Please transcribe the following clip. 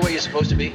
way you're supposed to be?